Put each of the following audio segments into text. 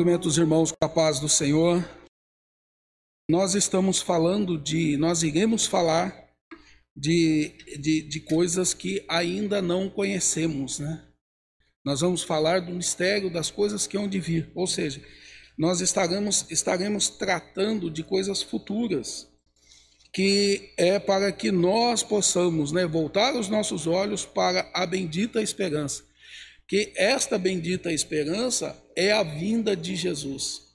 Os irmãos com a paz do Senhor. Nós estamos falando de, nós iremos falar de, de, de coisas que ainda não conhecemos, né? Nós vamos falar do mistério das coisas que hão de vir, ou seja, nós estaremos, estaremos tratando de coisas futuras, que é para que nós possamos né, voltar os nossos olhos para a bendita esperança que esta bendita esperança é a vinda de Jesus.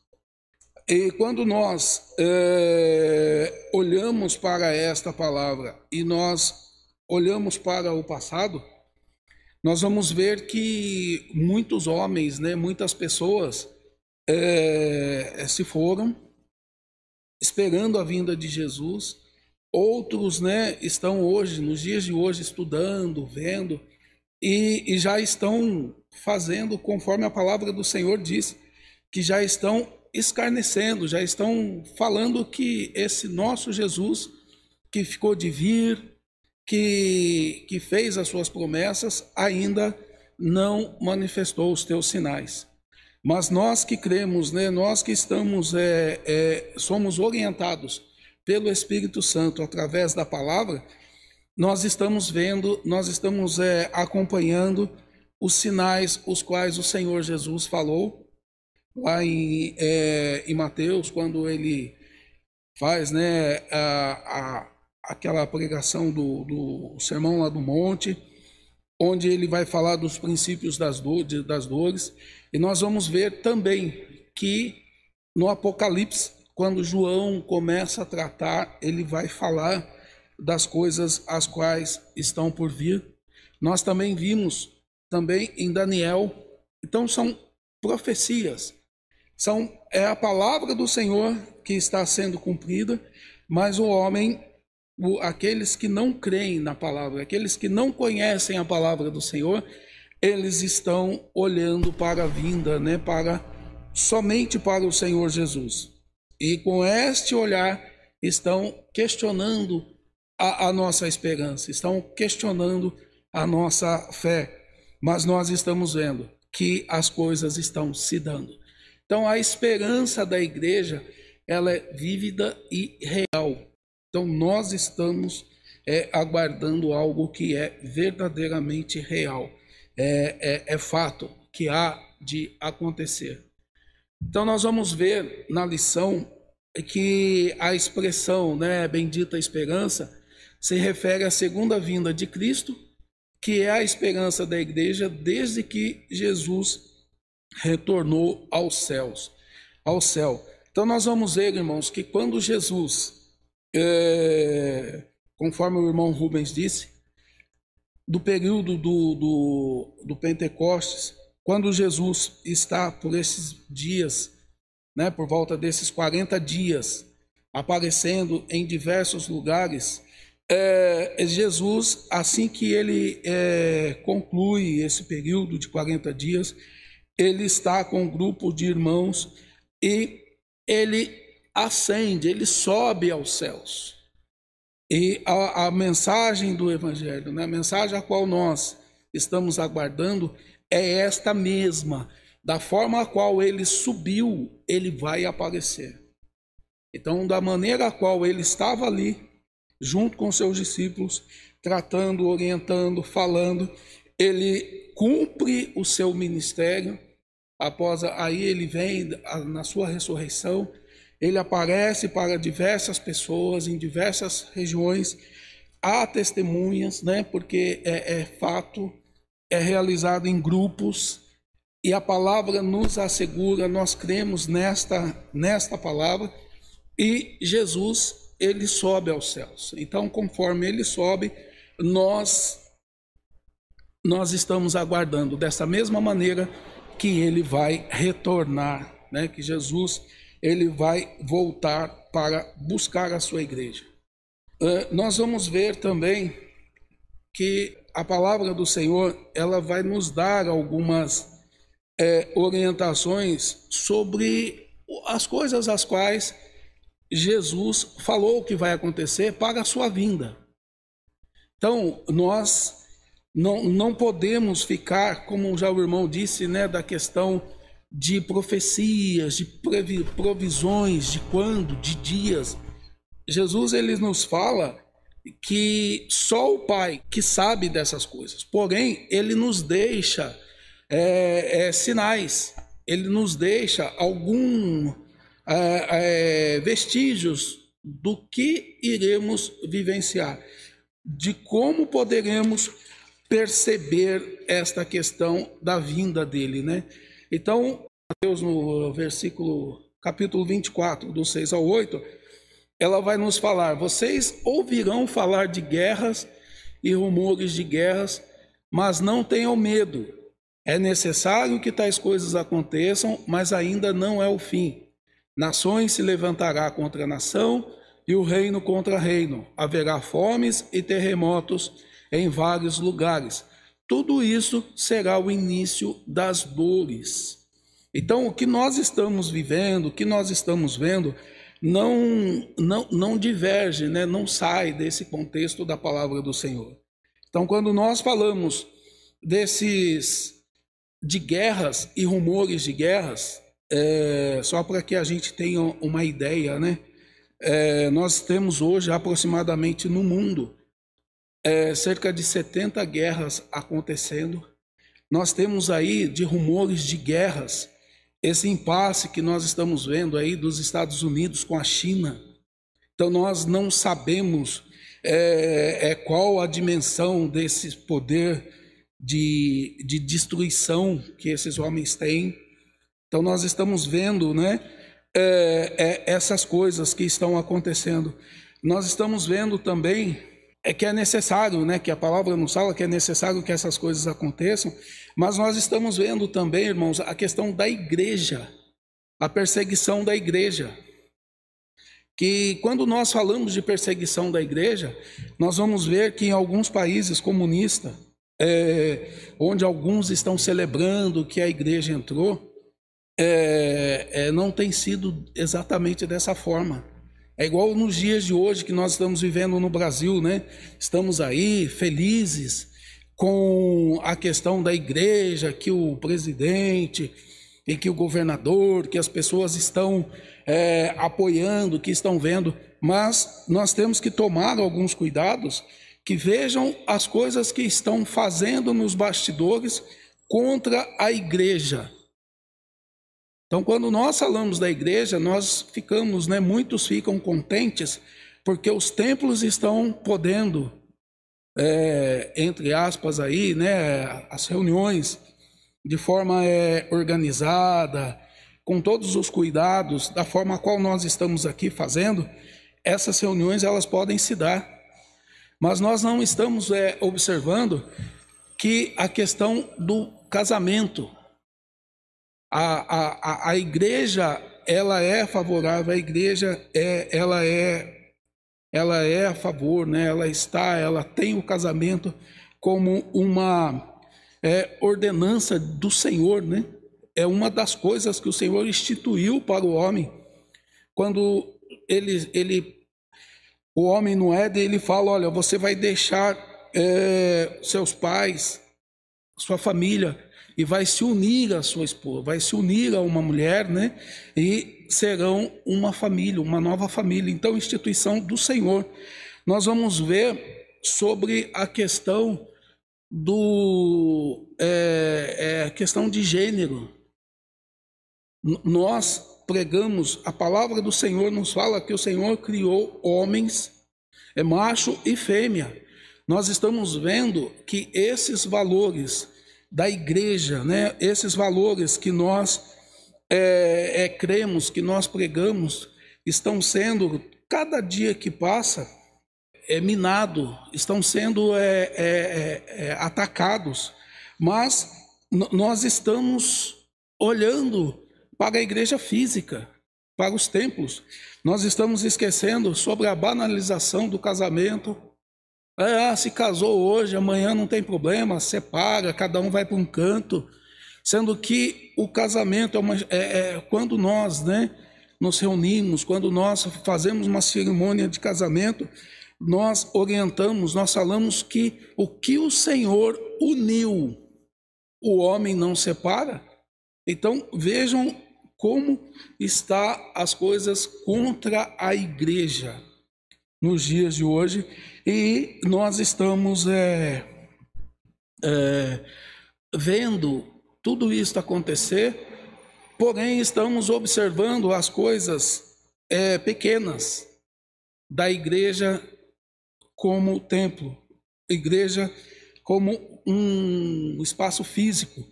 E quando nós é, olhamos para esta palavra e nós olhamos para o passado, nós vamos ver que muitos homens, né, muitas pessoas é, se foram esperando a vinda de Jesus. Outros, né, estão hoje, nos dias de hoje, estudando, vendo e, e já estão fazendo conforme a palavra do Senhor diz, que já estão escarnecendo, já estão falando que esse nosso Jesus, que ficou de vir, que, que fez as suas promessas, ainda não manifestou os teus sinais. Mas nós que cremos, né, nós que estamos, é, é, somos orientados pelo Espírito Santo através da palavra, nós estamos vendo, nós estamos é, acompanhando os sinais os quais o Senhor Jesus falou lá em, é, em Mateus, quando ele faz né, a, a, aquela pregação do, do sermão lá do monte, onde ele vai falar dos princípios das, do, das dores, e nós vamos ver também que no Apocalipse, quando João começa a tratar, ele vai falar das coisas as quais estão por vir. Nós também vimos também em Daniel. Então são profecias. São é a palavra do Senhor que está sendo cumprida, mas o homem, o, aqueles que não creem na palavra, aqueles que não conhecem a palavra do Senhor, eles estão olhando para a vinda, né, para somente para o Senhor Jesus. E com este olhar estão questionando a, a nossa esperança, estão questionando a nossa fé. Mas nós estamos vendo que as coisas estão se dando. Então a esperança da igreja ela é vívida e real. Então nós estamos é, aguardando algo que é verdadeiramente real. É, é, é fato que há de acontecer. Então nós vamos ver na lição que a expressão, né, bendita esperança, se refere à segunda vinda de Cristo, que é a esperança da igreja desde que Jesus retornou aos céus, ao céu. Então nós vamos ver, irmãos, que quando Jesus, é, conforme o irmão Rubens disse, do período do, do, do Pentecostes, quando Jesus está por esses dias, né, por volta desses 40 dias, aparecendo em diversos lugares, é, Jesus, assim que ele é, conclui esse período de 40 dias, ele está com um grupo de irmãos e ele ascende, ele sobe aos céus. E a, a mensagem do Evangelho, né, a mensagem a qual nós estamos aguardando, é esta mesma. Da forma a qual ele subiu, ele vai aparecer. Então, da maneira a qual ele estava ali, junto com seus discípulos, tratando, orientando, falando. Ele cumpre o seu ministério. Após aí ele vem na sua ressurreição, ele aparece para diversas pessoas em diversas regiões. Há testemunhas, né? Porque é, é fato, é realizado em grupos e a palavra nos assegura, nós cremos nesta, nesta palavra, e Jesus ele sobe aos céus. Então, conforme ele sobe, nós nós estamos aguardando dessa mesma maneira que ele vai retornar, né? Que Jesus ele vai voltar para buscar a sua igreja. Uh, nós vamos ver também que a palavra do Senhor ela vai nos dar algumas é, orientações sobre as coisas as quais Jesus falou o que vai acontecer para a sua vinda. Então, nós não, não podemos ficar, como já o irmão disse, né, da questão de profecias, de provisões, de quando, de dias. Jesus ele nos fala que só o Pai que sabe dessas coisas. Porém, ele nos deixa é, é, sinais, ele nos deixa algum é, vestígios do que iremos vivenciar, de como poderemos perceber esta questão da vinda dele, né? Então, Mateus no versículo capítulo 24, do 6 ao 8, ela vai nos falar: vocês ouvirão falar de guerras e rumores de guerras, mas não tenham medo. É necessário que tais coisas aconteçam, mas ainda não é o fim. Nações se levantará contra nação e o reino contra reino. Haverá fomes e terremotos em vários lugares. Tudo isso será o início das dores. Então, o que nós estamos vivendo, o que nós estamos vendo, não, não, não diverge, né? não sai desse contexto da palavra do Senhor. Então, quando nós falamos desses de guerras e rumores de guerras, é, só para que a gente tenha uma ideia, né? É, nós temos hoje aproximadamente no mundo é, cerca de 70 guerras acontecendo. Nós temos aí de rumores de guerras, esse impasse que nós estamos vendo aí dos Estados Unidos com a China. Então nós não sabemos é, é qual a dimensão desse poder de, de destruição que esses homens têm. Então nós estamos vendo, né, é, é, essas coisas que estão acontecendo. Nós estamos vendo também é que é necessário, né, que a palavra nos fala que é necessário que essas coisas aconteçam, mas nós estamos vendo também, irmãos, a questão da igreja, a perseguição da igreja. Que quando nós falamos de perseguição da igreja, nós vamos ver que em alguns países comunistas, é, onde alguns estão celebrando que a igreja entrou, é, é, não tem sido exatamente dessa forma. É igual nos dias de hoje que nós estamos vivendo no Brasil, né? Estamos aí felizes com a questão da igreja, que o presidente e que o governador, que as pessoas estão é, apoiando, que estão vendo, mas nós temos que tomar alguns cuidados que vejam as coisas que estão fazendo nos bastidores contra a igreja. Então, quando nós falamos da igreja, nós ficamos, né, muitos ficam contentes porque os templos estão podendo, é, entre aspas aí, né, as reuniões de forma é, organizada, com todos os cuidados, da forma a qual nós estamos aqui fazendo, essas reuniões elas podem se dar. Mas nós não estamos é, observando que a questão do casamento, a, a, a igreja ela é favorável, a igreja é, ela é, ela é a favor, né? Ela está, ela tem o casamento como uma é, ordenança do Senhor, né? É uma das coisas que o Senhor instituiu para o homem. Quando ele, ele o homem no Éden, ele fala, olha, você vai deixar é, seus pais, sua família, e vai se unir à sua esposa, vai se unir a uma mulher, né? E serão uma família, uma nova família. Então, instituição do Senhor. Nós vamos ver sobre a questão do é, é, questão de gênero. Nós pregamos a palavra do Senhor nos fala que o Senhor criou homens, é macho e fêmea. Nós estamos vendo que esses valores da igreja, né? Esses valores que nós é, é, cremos, que nós pregamos, estão sendo cada dia que passa é minado, estão sendo é, é, é, é atacados, mas nós estamos olhando para a igreja física, para os templos. Nós estamos esquecendo sobre a banalização do casamento, ah, se casou hoje, amanhã não tem problema, separa, cada um vai para um canto. Sendo que o casamento é, uma, é, é quando nós né, nos reunimos, quando nós fazemos uma cerimônia de casamento, nós orientamos, nós falamos que o que o Senhor uniu, o homem não separa. Então vejam como está as coisas contra a igreja nos dias de hoje e nós estamos é, é, vendo tudo isso acontecer, porém estamos observando as coisas é, pequenas da igreja como templo, igreja como um espaço físico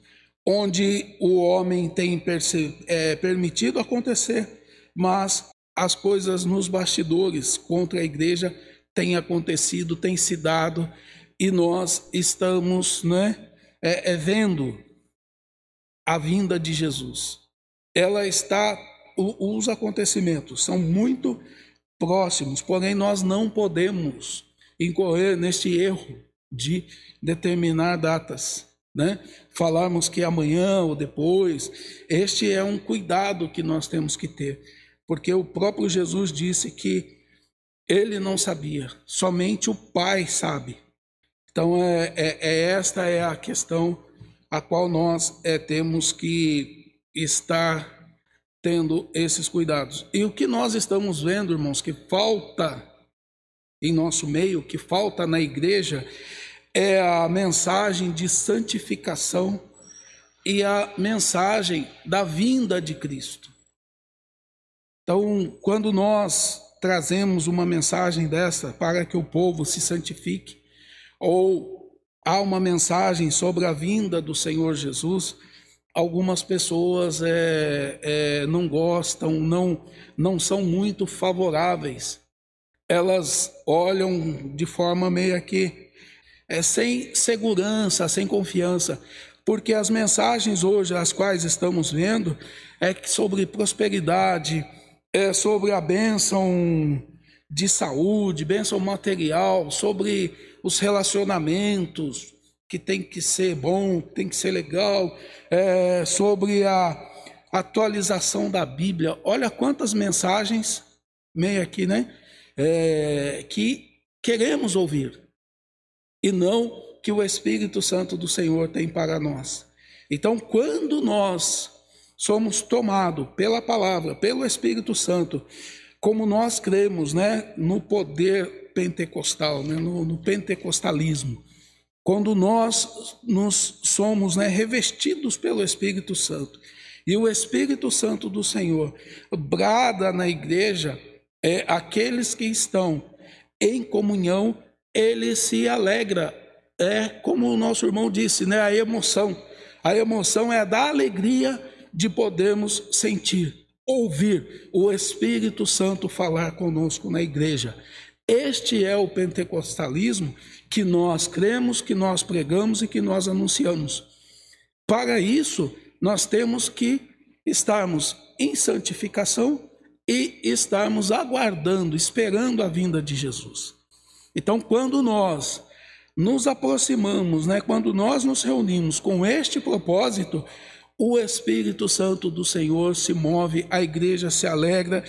onde o homem tem é, permitido acontecer, mas as coisas nos bastidores contra a igreja têm acontecido, têm se dado, e nós estamos né, é, é vendo a vinda de Jesus. Ela está, o, os acontecimentos são muito próximos, porém nós não podemos incorrer neste erro de determinar datas né? Falarmos que amanhã ou depois, este é um cuidado que nós temos que ter, porque o próprio Jesus disse que ele não sabia, somente o Pai sabe. Então, é, é, é esta é a questão a qual nós é, temos que estar tendo esses cuidados. E o que nós estamos vendo, irmãos, que falta em nosso meio, que falta na igreja, é a mensagem de santificação e a mensagem da vinda de Cristo. Então, quando nós trazemos uma mensagem dessa para que o povo se santifique, ou há uma mensagem sobre a vinda do Senhor Jesus, algumas pessoas é, é, não gostam, não, não são muito favoráveis. Elas olham de forma meio que é, sem segurança, sem confiança, porque as mensagens hoje, as quais estamos vendo, é sobre prosperidade, é sobre a bênção de saúde, bênção material, sobre os relacionamentos, que tem que ser bom, tem que ser legal, é, sobre a atualização da Bíblia. Olha quantas mensagens, meio aqui, né? É, que queremos ouvir e não que o Espírito Santo do Senhor tem para nós. Então, quando nós somos tomados pela palavra, pelo Espírito Santo, como nós cremos né, no poder pentecostal, né, no, no pentecostalismo, quando nós nos somos né, revestidos pelo Espírito Santo, e o Espírito Santo do Senhor brada na igreja, é, aqueles que estão em comunhão ele se alegra. É como o nosso irmão disse, né? A emoção. A emoção é da alegria de podermos sentir, ouvir o Espírito Santo falar conosco na igreja. Este é o pentecostalismo que nós cremos, que nós pregamos e que nós anunciamos. Para isso, nós temos que estarmos em santificação e estarmos aguardando, esperando a vinda de Jesus. Então, quando nós nos aproximamos, né, quando nós nos reunimos com este propósito, o Espírito Santo do Senhor se move, a igreja se alegra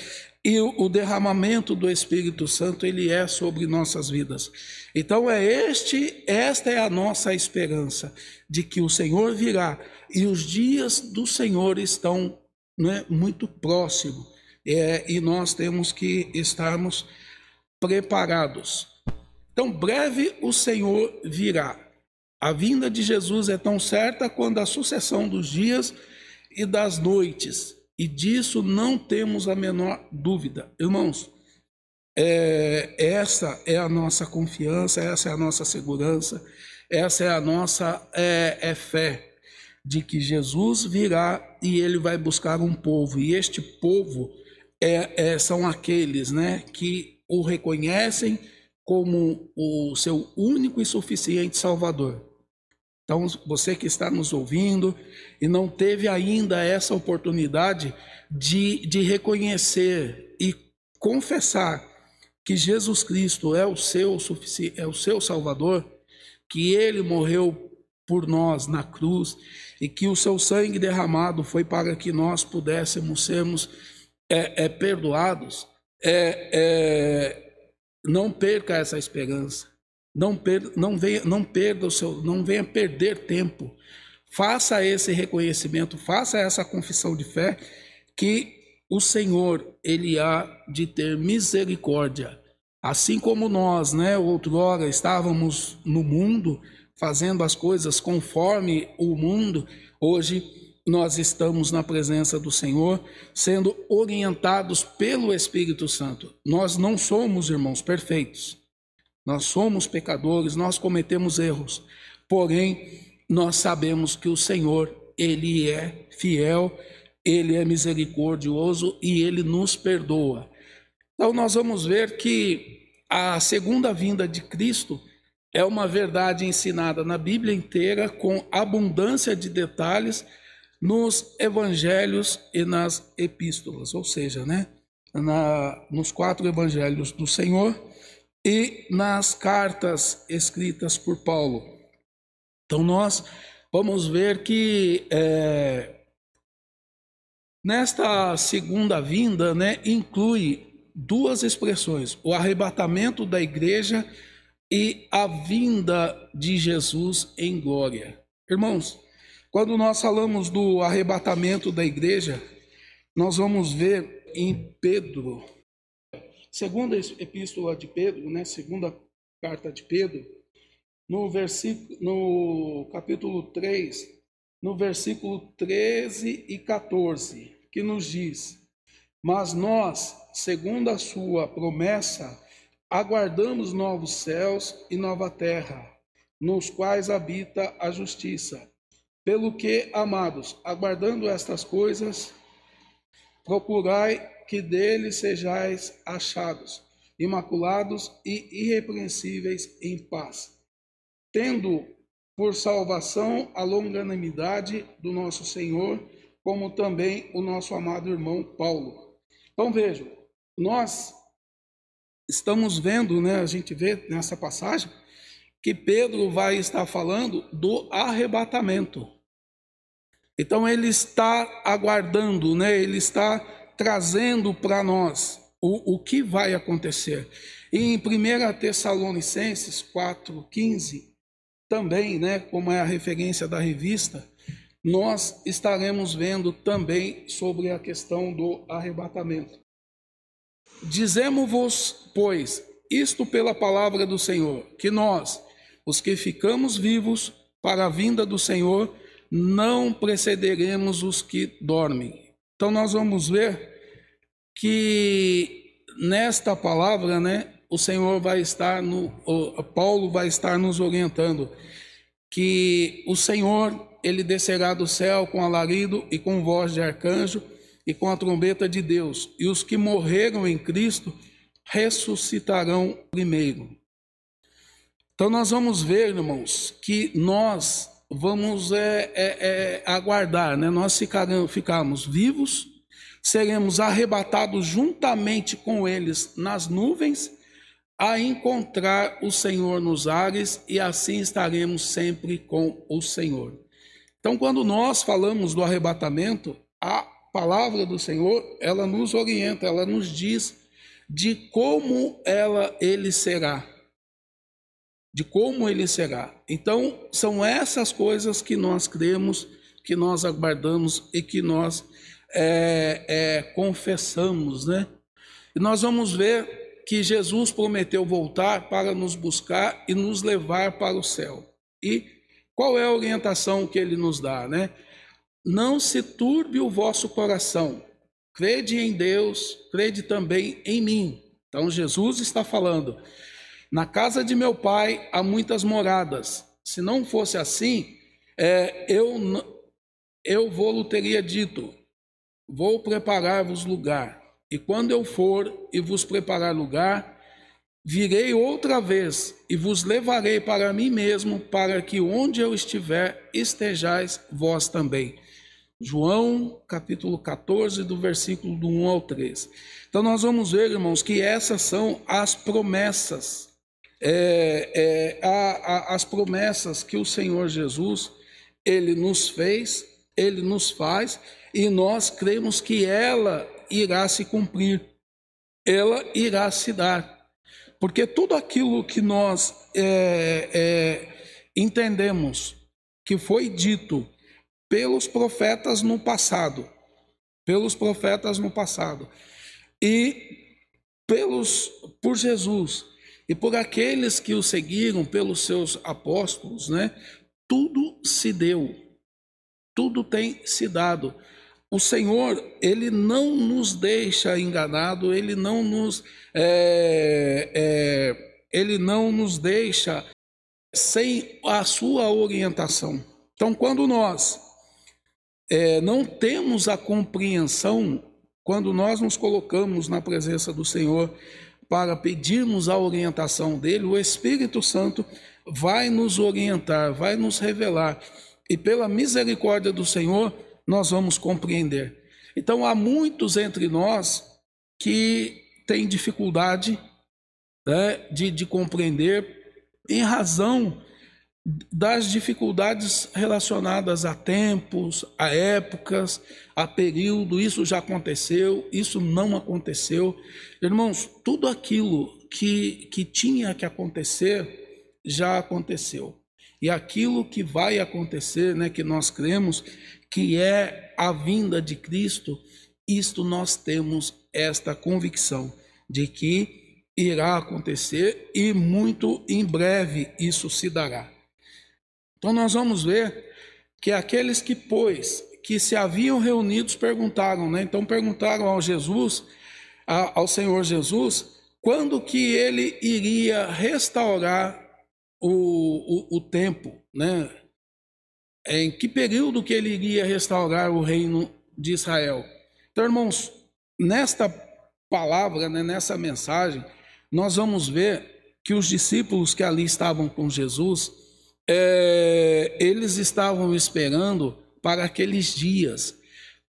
e o derramamento do Espírito Santo ele é sobre nossas vidas. Então é este, esta é a nossa esperança de que o Senhor virá e os dias do Senhor estão né, muito próximos é, e nós temos que estarmos preparados então, breve o Senhor virá. A vinda de Jesus é tão certa quanto a sucessão dos dias e das noites, e disso não temos a menor dúvida. Irmãos, é, essa é a nossa confiança, essa é a nossa segurança, essa é a nossa é, é fé de que Jesus virá e ele vai buscar um povo, e este povo é, é, são aqueles né, que o reconhecem como o seu único e suficiente Salvador. Então, você que está nos ouvindo e não teve ainda essa oportunidade de, de reconhecer e confessar que Jesus Cristo é o seu é o seu Salvador, que ele morreu por nós na cruz e que o seu sangue derramado foi para que nós pudéssemos sermos é, é perdoados. É, é, não perca essa esperança. Não, per, não, venha, não perda o seu, não venha perder tempo faça esse reconhecimento, faça essa confissão de fé que o Senhor ele há de ter misericórdia. Assim como nós, né, outrora estávamos no mundo, fazendo as coisas conforme o mundo, hoje nós estamos na presença do Senhor, sendo orientados pelo Espírito Santo. Nós não somos, irmãos, perfeitos. Nós somos pecadores, nós cometemos erros. Porém, nós sabemos que o Senhor, ele é fiel, ele é misericordioso e ele nos perdoa. Então nós vamos ver que a segunda vinda de Cristo é uma verdade ensinada na Bíblia inteira com abundância de detalhes nos evangelhos e nas epístolas, ou seja, né, na, nos quatro evangelhos do Senhor e nas cartas escritas por Paulo. Então nós vamos ver que é, nesta segunda vinda, né, inclui duas expressões: o arrebatamento da igreja e a vinda de Jesus em glória. Irmãos, quando nós falamos do arrebatamento da igreja, nós vamos ver em Pedro, segunda epístola de Pedro, né, segunda carta de Pedro, no versículo no capítulo 3, no versículo 13 e 14, que nos diz: "Mas nós, segundo a sua promessa, aguardamos novos céus e nova terra, nos quais habita a justiça." Pelo que, amados, aguardando estas coisas, procurai que dele sejais achados, imaculados e irrepreensíveis em paz, tendo por salvação a longanimidade do nosso Senhor, como também o nosso amado irmão Paulo. Então vejam, nós estamos vendo, né, a gente vê nessa passagem, que Pedro vai estar falando do arrebatamento. Então ele está aguardando, né? Ele está trazendo para nós o, o que vai acontecer. E em 1 Tessalonicenses 4,15, também, né, como é a referência da revista, nós estaremos vendo também sobre a questão do arrebatamento. Dizemos-vos, pois, isto pela palavra do Senhor, que nós, os que ficamos vivos para a vinda do Senhor, não precederemos os que dormem. Então nós vamos ver que nesta palavra, né, o Senhor vai estar no Paulo vai estar nos orientando que o Senhor ele descerá do céu com alarido e com voz de arcanjo e com a trombeta de Deus, e os que morreram em Cristo ressuscitarão primeiro. Então nós vamos ver, irmãos, que nós vamos é, é, é, aguardar, né? Nós ficaremos, ficarmos vivos, seremos arrebatados juntamente com eles nas nuvens, a encontrar o Senhor nos ares, e assim estaremos sempre com o Senhor. Então, quando nós falamos do arrebatamento, a palavra do Senhor, ela nos orienta, ela nos diz de como ela ele será de como ele será. Então, são essas coisas que nós cremos, que nós aguardamos e que nós é, é, confessamos, né? E nós vamos ver que Jesus prometeu voltar para nos buscar e nos levar para o céu. E qual é a orientação que ele nos dá, né? Não se turbe o vosso coração. Crede em Deus, crede também em mim. Então Jesus está falando: na casa de meu pai há muitas moradas. Se não fosse assim, é, eu, eu vou teria dito: Vou preparar-vos lugar. E quando eu for e vos preparar lugar, virei outra vez e vos levarei para mim mesmo, para que onde eu estiver, estejais vós também. João capítulo 14, do versículo do 1 ao 3. Então nós vamos ver, irmãos, que essas são as promessas é, é, a, a, as promessas que o Senhor Jesus ele nos fez, ele nos faz e nós cremos que ela irá se cumprir, ela irá se dar, porque tudo aquilo que nós é, é entendemos que foi dito pelos profetas no passado, pelos profetas no passado e pelos por Jesus e por aqueles que o seguiram, pelos seus apóstolos, né? Tudo se deu, tudo tem se dado. O Senhor, Ele não nos deixa enganado, Ele não nos, é, é, Ele não nos deixa sem a sua orientação. Então, quando nós é, não temos a compreensão, quando nós nos colocamos na presença do Senhor para pedirmos a orientação dele, o Espírito Santo vai nos orientar, vai nos revelar, e pela misericórdia do Senhor, nós vamos compreender. Então, há muitos entre nós que têm dificuldade né, de, de compreender em razão das dificuldades relacionadas a tempos, a épocas, a período, isso já aconteceu, isso não aconteceu. Irmãos, tudo aquilo que, que tinha que acontecer já aconteceu. E aquilo que vai acontecer, né, que nós cremos, que é a vinda de Cristo, isto nós temos esta convicção de que irá acontecer e muito em breve isso se dará. Então nós vamos ver que aqueles que pois que se haviam reunidos perguntaram, né? Então perguntaram ao Jesus, ao Senhor Jesus, quando que ele iria restaurar o, o, o tempo, né? Em que período que ele iria restaurar o reino de Israel? Então, irmãos, nesta palavra, né, nessa mensagem, nós vamos ver que os discípulos que ali estavam com Jesus, é, eles estavam esperando para aqueles dias,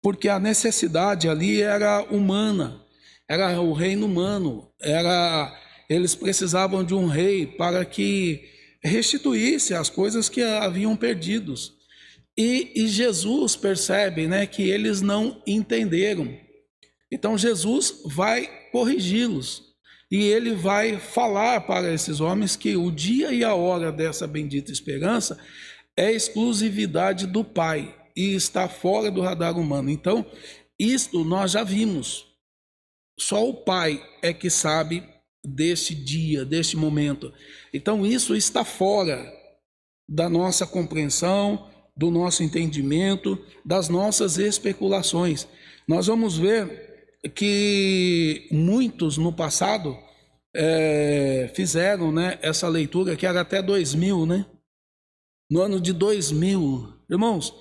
porque a necessidade ali era humana, era o reino humano, era eles precisavam de um rei para que restituísse as coisas que haviam perdidos. E, e Jesus percebe, né, que eles não entenderam. Então Jesus vai corrigi-los e ele vai falar para esses homens que o dia e a hora dessa bendita esperança é exclusividade do Pai e está fora do radar humano. Então, isto nós já vimos. Só o Pai é que sabe deste dia, deste momento. Então, isso está fora da nossa compreensão, do nosso entendimento, das nossas especulações. Nós vamos ver que muitos no passado é, fizeram né, essa leitura, que era até 2000, né? No ano de 2000. Irmãos,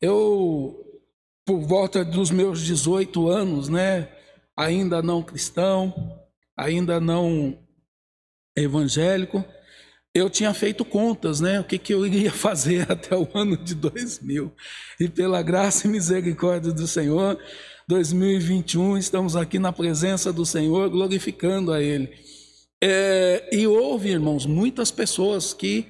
eu, por volta dos meus 18 anos, né? Ainda não cristão, ainda não evangélico, eu tinha feito contas, né? O que, que eu iria fazer até o ano de 2000. E pela graça e misericórdia do Senhor, 2021, estamos aqui na presença do Senhor, glorificando a Ele. É, e houve, irmãos, muitas pessoas que,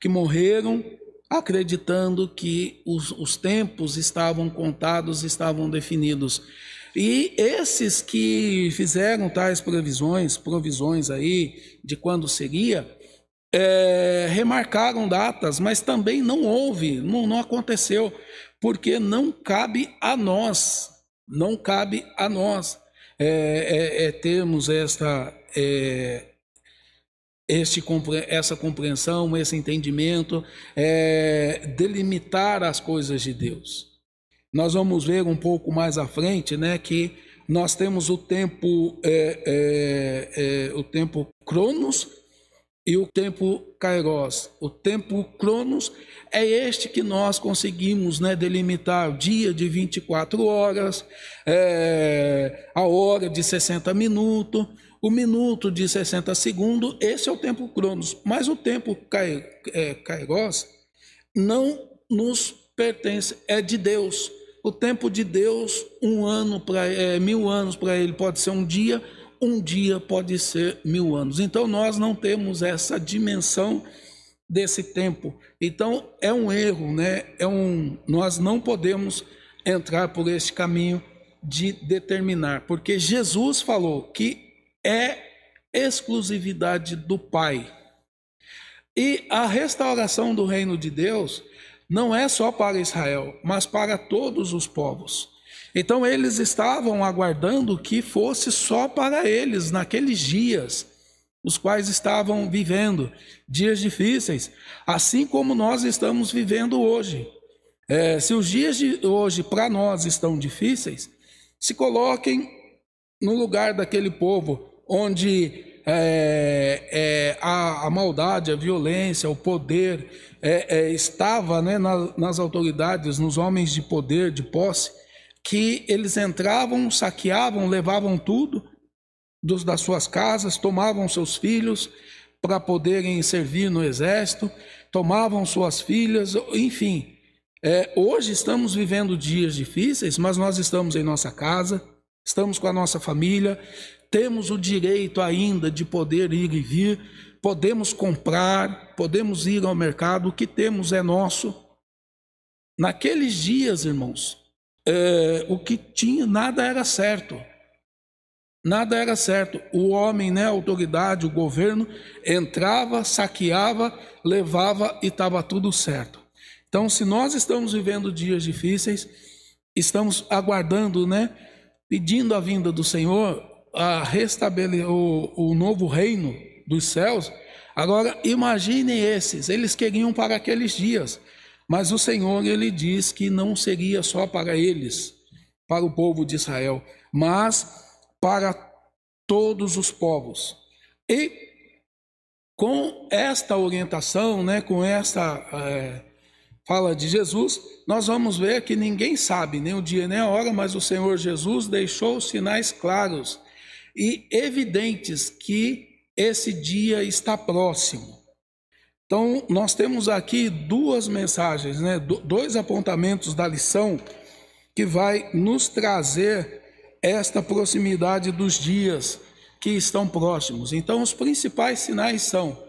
que morreram acreditando que os, os tempos estavam contados, estavam definidos. E esses que fizeram tais previsões, provisões aí de quando seria, é, remarcaram datas, mas também não houve, não, não aconteceu, porque não cabe a nós não cabe a nós é, é, é termos esta, é, este, essa compreensão, esse entendimento, é, delimitar as coisas de Deus. Nós vamos ver um pouco mais à frente, né, que nós temos o tempo, é, o tempo Cronos e o tempo Kairos. O tempo Cronos é este que nós conseguimos né, delimitar o dia de 24 horas, é, a hora de 60 minutos, o minuto de 60 segundos, esse é o tempo Cronos. Mas o tempo é, Kairos não nos pertence, é de Deus. O tempo de Deus, um ano para é, mil anos para ele pode ser um dia, um dia pode ser mil anos. Então nós não temos essa dimensão desse tempo. Então é um erro, né? É um, nós não podemos entrar por este caminho de determinar, porque Jesus falou que é exclusividade do Pai. E a restauração do reino de Deus não é só para Israel, mas para todos os povos. Então eles estavam aguardando que fosse só para eles naqueles dias, os quais estavam vivendo, dias difíceis, assim como nós estamos vivendo hoje. É, se os dias de hoje para nós estão difíceis, se coloquem no lugar daquele povo onde é, é, a, a, maldade, a violência, o poder é, é estava né, na, nas autoridades, nos homens de poder, de posse, que eles entravam, saqueavam, levavam tudo dos, das suas casas, tomavam seus filhos para poderem servir no exército, tomavam suas filhas, enfim. É, hoje estamos vivendo dias difíceis, mas nós estamos em nossa casa, estamos com a nossa família, temos o direito ainda de poder ir e vir, podemos comprar, podemos ir ao mercado, o que temos é nosso. Naqueles dias, irmãos, é, o que tinha, nada era certo. Nada era certo. O homem, né, a autoridade, o governo, entrava, saqueava, levava e estava tudo certo. Então, se nós estamos vivendo dias difíceis, estamos aguardando, né, pedindo a vinda do Senhor, a restabelecer o, o novo reino dos céus. Agora, imaginem esses, eles queriam para aqueles dias, mas o Senhor ele diz que não seria só para eles, para o povo de Israel, mas para todos os povos. E com esta orientação, né, com esta é, fala de Jesus, nós vamos ver que ninguém sabe nem o dia nem a hora, mas o Senhor Jesus deixou sinais claros e evidentes que esse dia está próximo. Então, nós temos aqui duas mensagens, né? dois apontamentos da lição que vai nos trazer esta proximidade dos dias que estão próximos. Então, os principais sinais são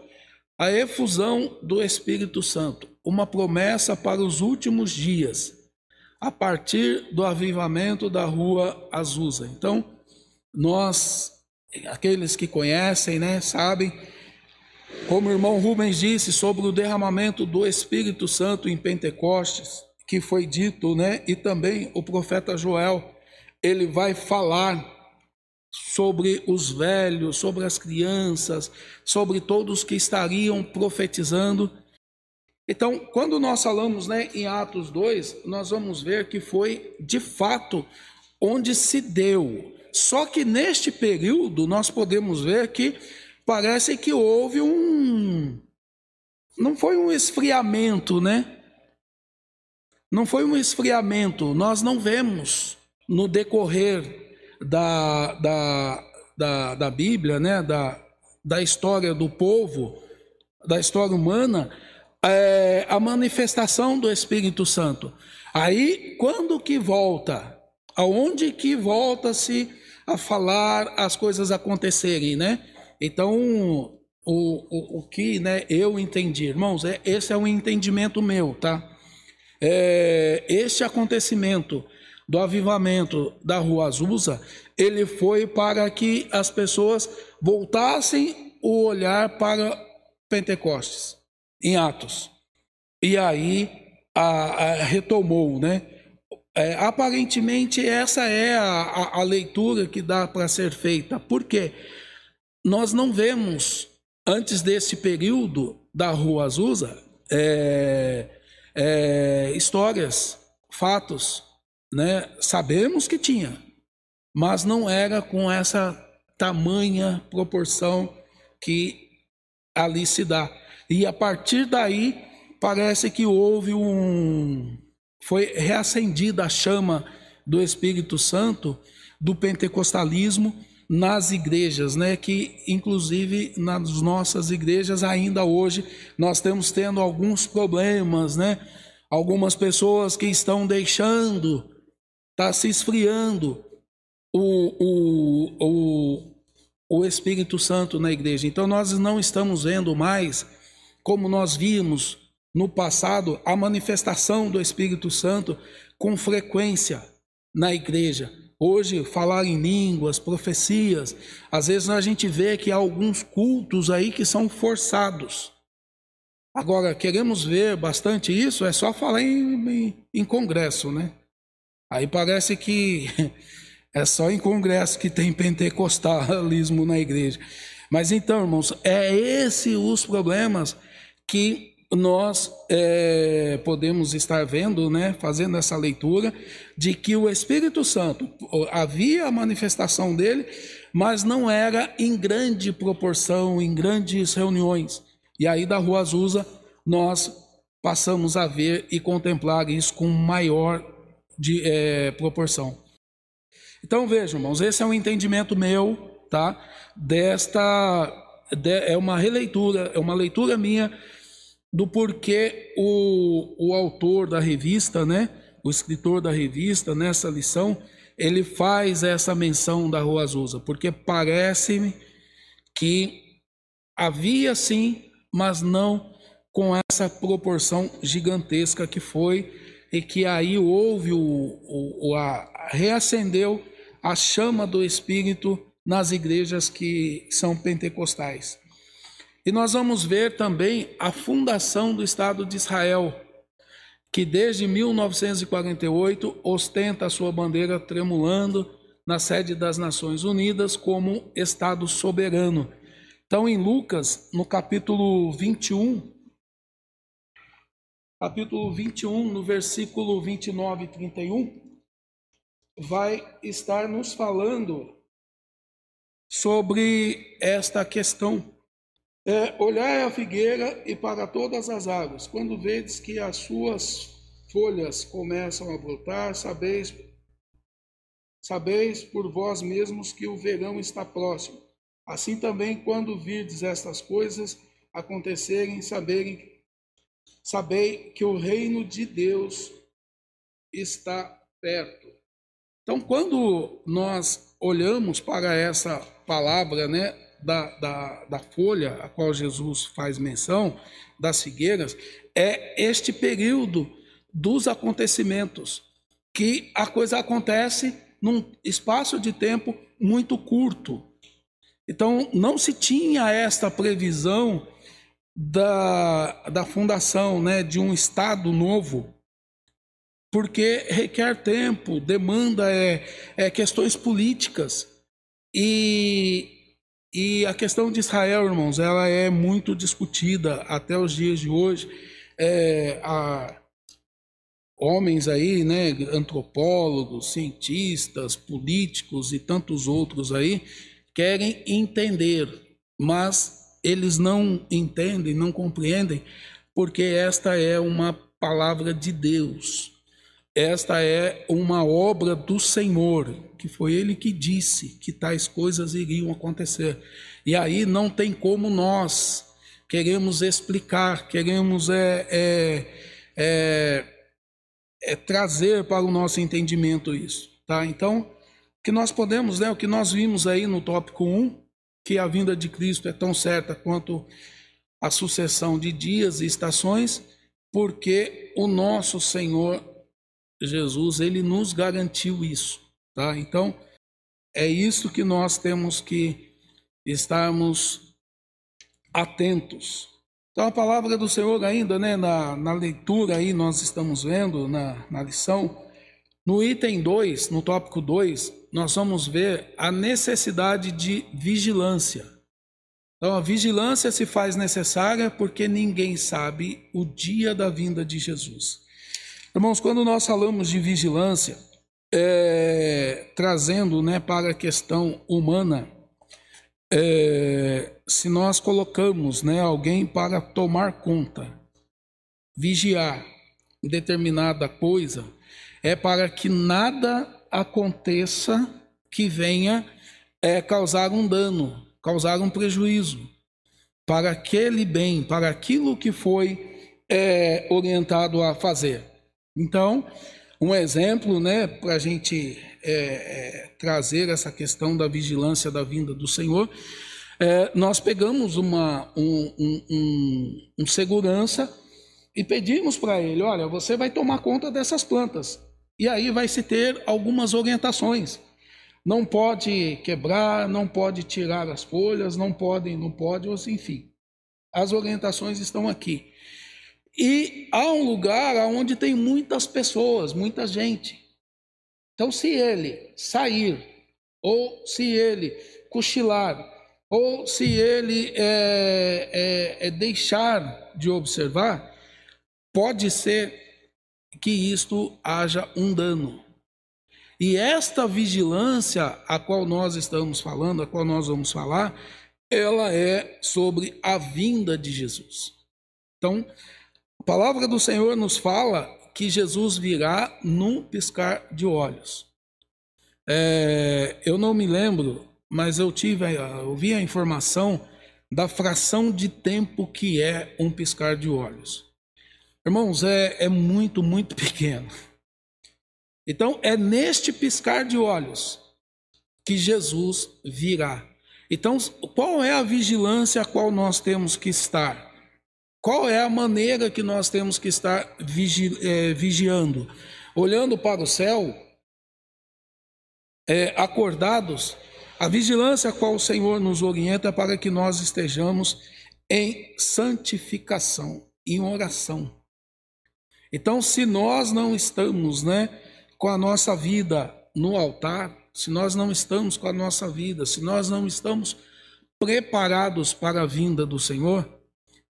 a efusão do Espírito Santo, uma promessa para os últimos dias, a partir do avivamento da rua Azusa. Então, nós, aqueles que conhecem, né, sabem, como o irmão Rubens disse sobre o derramamento do Espírito Santo em Pentecostes, que foi dito, né, e também o profeta Joel, ele vai falar sobre os velhos, sobre as crianças, sobre todos que estariam profetizando. Então, quando nós falamos né, em Atos 2, nós vamos ver que foi de fato onde se deu só que neste período nós podemos ver que parece que houve um. Não foi um esfriamento, né? Não foi um esfriamento. Nós não vemos no decorrer da, da, da, da Bíblia, né? da, da história do povo, da história humana, é, a manifestação do Espírito Santo. Aí, quando que volta? Aonde que volta-se a falar as coisas acontecerem, né? Então, o, o, o que né, eu entendi, irmãos, é, esse é um entendimento meu, tá? É, este acontecimento do avivamento da Rua Azusa, ele foi para que as pessoas voltassem o olhar para Pentecostes, em Atos. E aí a, a retomou, né? É, aparentemente, essa é a, a, a leitura que dá para ser feita. Por quê? Nós não vemos, antes desse período da Rua Azusa, é, é, histórias, fatos. Né? Sabemos que tinha, mas não era com essa tamanha proporção que ali se dá. E a partir daí, parece que houve um foi reacendida a chama do Espírito Santo do pentecostalismo nas igrejas, né? Que inclusive nas nossas igrejas ainda hoje nós estamos tendo alguns problemas, né? Algumas pessoas que estão deixando, está se esfriando o, o, o, o Espírito Santo na igreja. Então nós não estamos vendo mais como nós vimos no passado a manifestação do Espírito Santo com frequência na igreja. Hoje, falar em línguas, profecias, às vezes a gente vê que há alguns cultos aí que são forçados. Agora, queremos ver bastante isso, é só falar em, em, em congresso, né? Aí parece que é só em congresso que tem pentecostalismo na igreja. Mas então, irmãos, é esse os problemas que nós é, podemos estar vendo, né, fazendo essa leitura, de que o Espírito Santo havia a manifestação dele, mas não era em grande proporção, em grandes reuniões. E aí da Rua Azusa nós passamos a ver e contemplar isso com maior de, é, proporção. Então vejam, irmãos, esse é um entendimento meu, tá? Desta de, é uma releitura, é uma leitura minha do porquê o, o autor da revista, né, o escritor da revista, nessa lição, ele faz essa menção da Rua Azusa, porque parece-me que havia sim, mas não com essa proporção gigantesca que foi e que aí houve o, o, o a, reacendeu a chama do Espírito nas igrejas que são pentecostais. E nós vamos ver também a fundação do Estado de Israel, que desde 1948 ostenta a sua bandeira tremulando na sede das Nações Unidas como Estado soberano. Então, em Lucas, no capítulo 21, capítulo 21, no versículo 29 e 31, vai estar nos falando sobre esta questão é, olhai a figueira e para todas as águas, quando vedes que as suas folhas começam a brotar, sabeis, sabeis por vós mesmos que o verão está próximo. Assim também, quando virdes estas coisas acontecerem, saberem, sabei que o reino de Deus está perto. Então, quando nós olhamos para essa palavra, né, da, da, da folha a qual Jesus faz menção, das figueiras, é este período dos acontecimentos, que a coisa acontece num espaço de tempo muito curto. Então, não se tinha esta previsão da, da fundação né, de um Estado novo, porque requer tempo, demanda é, é questões políticas. E e a questão de Israel, irmãos, ela é muito discutida até os dias de hoje. É, homens aí, né, antropólogos, cientistas, políticos e tantos outros aí, querem entender, mas eles não entendem, não compreendem, porque esta é uma palavra de Deus. Esta é uma obra do Senhor, que foi Ele que disse que tais coisas iriam acontecer. E aí não tem como nós queremos explicar, queremos é, é, é, é trazer para o nosso entendimento isso. Tá? Então, que nós podemos, né, o que nós vimos aí no tópico 1, que a vinda de Cristo é tão certa quanto a sucessão de dias e estações, porque o nosso Senhor Jesus, ele nos garantiu isso, tá? Então, é isso que nós temos que estarmos atentos. Então, a palavra do Senhor ainda, né, na, na leitura aí, nós estamos vendo na, na lição, no item 2, no tópico 2, nós vamos ver a necessidade de vigilância. Então, a vigilância se faz necessária porque ninguém sabe o dia da vinda de Jesus. Irmãos, quando nós falamos de vigilância, é, trazendo né, para a questão humana, é, se nós colocamos né, alguém para tomar conta, vigiar determinada coisa, é para que nada aconteça que venha é, causar um dano, causar um prejuízo para aquele bem, para aquilo que foi é, orientado a fazer. Então, um exemplo, né, para a gente é, é, trazer essa questão da vigilância da vinda do Senhor, é, nós pegamos uma, um, um, um, um segurança e pedimos para ele: olha, você vai tomar conta dessas plantas. E aí vai se ter algumas orientações. Não pode quebrar, não pode tirar as folhas, não pode, não pode, enfim. As orientações estão aqui. E há um lugar onde tem muitas pessoas, muita gente. Então, se ele sair, ou se ele cochilar, ou se ele é, é, é deixar de observar, pode ser que isto haja um dano. E esta vigilância a qual nós estamos falando, a qual nós vamos falar, ela é sobre a vinda de Jesus. Então, palavra do Senhor nos fala que Jesus virá num piscar de olhos. É, eu não me lembro, mas eu tive, eu vi a informação da fração de tempo que é um piscar de olhos. Irmãos, é, é muito, muito pequeno. Então, é neste piscar de olhos que Jesus virá. Então, qual é a vigilância a qual nós temos que estar? Qual é a maneira que nós temos que estar vigi é, vigiando? Olhando para o céu, é, acordados, a vigilância a qual o Senhor nos orienta para que nós estejamos em santificação, em oração. Então, se nós não estamos, né, com a nossa vida no altar, se nós não estamos com a nossa vida, se nós não estamos preparados para a vinda do Senhor,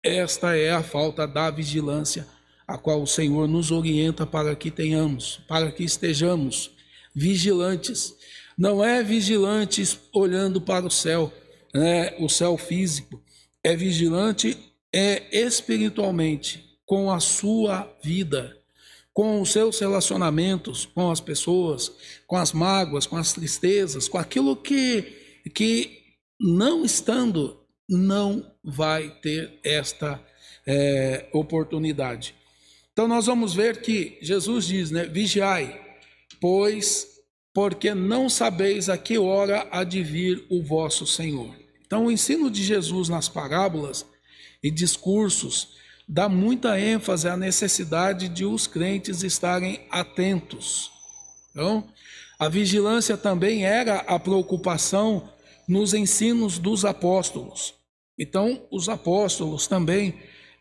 esta é a falta da vigilância a qual o Senhor nos orienta para que tenhamos, para que estejamos vigilantes. Não é vigilantes olhando para o céu, né, o céu físico, é vigilante é espiritualmente com a sua vida, com os seus relacionamentos com as pessoas, com as mágoas, com as tristezas, com aquilo que, que não estando, não vai ter esta é, oportunidade. Então nós vamos ver que Jesus diz, né? Vigiai, pois, porque não sabeis a que hora há de vir o vosso Senhor. Então o ensino de Jesus nas parábolas e discursos dá muita ênfase à necessidade de os crentes estarem atentos. Então, a vigilância também era a preocupação nos ensinos dos apóstolos. Então, os apóstolos também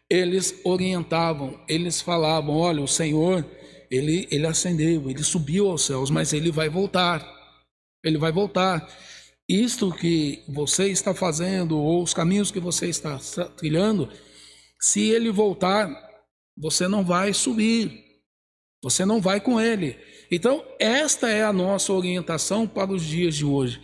eles orientavam, eles falavam: olha, o Senhor, ele, ele ascendeu, ele subiu aos céus, mas ele vai voltar. Ele vai voltar. Isto que você está fazendo, ou os caminhos que você está trilhando, se ele voltar, você não vai subir, você não vai com ele. Então, esta é a nossa orientação para os dias de hoje.